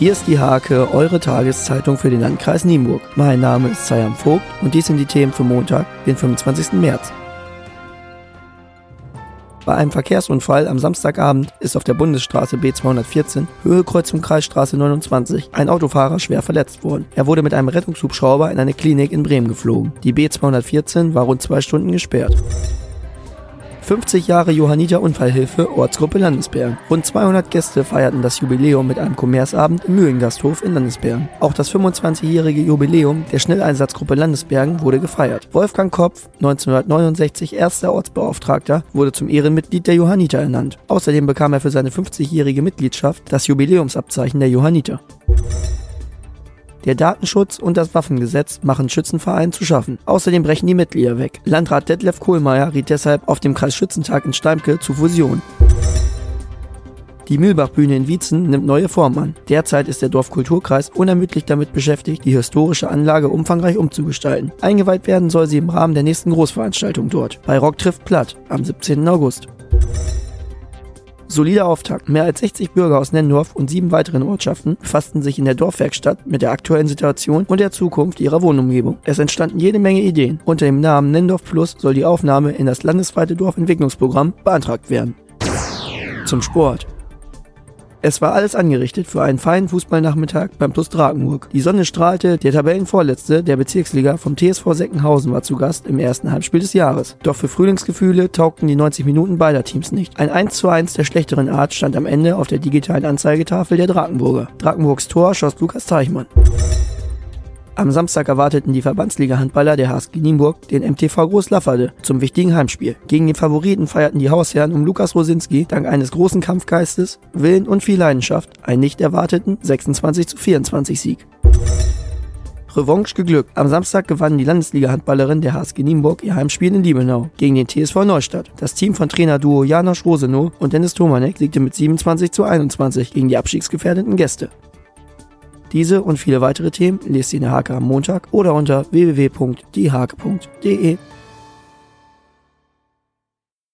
Hier ist die Hake, eure Tageszeitung für den Landkreis Nienburg. Mein Name ist Sayam Vogt und dies sind die Themen für Montag, den 25. März. Bei einem Verkehrsunfall am Samstagabend ist auf der Bundesstraße B214 Höhe Kreuzung Kreisstraße 29 ein Autofahrer schwer verletzt worden. Er wurde mit einem Rettungshubschrauber in eine Klinik in Bremen geflogen. Die B214 war rund zwei Stunden gesperrt. 50 Jahre Johanniter Unfallhilfe, Ortsgruppe Landesbergen. Rund 200 Gäste feierten das Jubiläum mit einem Kommerzabend im Mühlengasthof in Landesbergen. Auch das 25-jährige Jubiläum der Schnelleinsatzgruppe Landesbergen wurde gefeiert. Wolfgang Kopf, 1969 erster Ortsbeauftragter, wurde zum Ehrenmitglied der Johanniter ernannt. Außerdem bekam er für seine 50-jährige Mitgliedschaft das Jubiläumsabzeichen der Johanniter. Der Datenschutz und das Waffengesetz machen Schützenvereinen zu schaffen. Außerdem brechen die Mitglieder weg. Landrat Detlef Kohlmeier riet deshalb auf dem Kreisschützentag in Steimke zu Fusion. Die Mühlbachbühne in Wietzen nimmt neue Form an. Derzeit ist der Dorfkulturkreis unermüdlich damit beschäftigt, die historische Anlage umfangreich umzugestalten. Eingeweiht werden soll sie im Rahmen der nächsten Großveranstaltung dort. Bei Rock trifft Platt am 17. August. Solider Auftakt. Mehr als 60 Bürger aus Nendorf und sieben weiteren Ortschaften befassten sich in der Dorfwerkstatt mit der aktuellen Situation und der Zukunft ihrer Wohnumgebung. Es entstanden jede Menge Ideen. Unter dem Namen Nendorf Plus soll die Aufnahme in das landesweite Dorfentwicklungsprogramm beantragt werden. Zum Sport. Es war alles angerichtet für einen feinen Fußballnachmittag beim Plus Drakenburg. Die Sonne strahlte, der Tabellenvorletzte der Bezirksliga vom TSV Seckenhausen war zu Gast im ersten Halbspiel des Jahres. Doch für Frühlingsgefühle taugten die 90 Minuten beider Teams nicht. Ein 1 zu 1 der schlechteren Art stand am Ende auf der digitalen Anzeigetafel der Drakenburger. Drakenburgs Tor schoss Lukas Teichmann. Am Samstag erwarteten die Verbandsliga-Handballer der HSG Nienburg den MTV Großlafferde zum wichtigen Heimspiel. Gegen den Favoriten feierten die Hausherren um Lukas Rosinski dank eines großen Kampfgeistes, Willen und viel Leidenschaft einen nicht erwarteten 26 zu 24 Sieg. Revanche geglückt. Am Samstag gewannen die Landesliga-Handballerin der HSG Nienburg ihr Heimspiel in Liebenau gegen den TSV Neustadt. Das Team von Trainerduo Janosch Rosenow und Dennis Tomanek siegte mit 27 zu 21 gegen die abstiegsgefährdeten Gäste. Diese und viele weitere Themen lest ihr in der Hake am Montag oder unter www.diehake.de.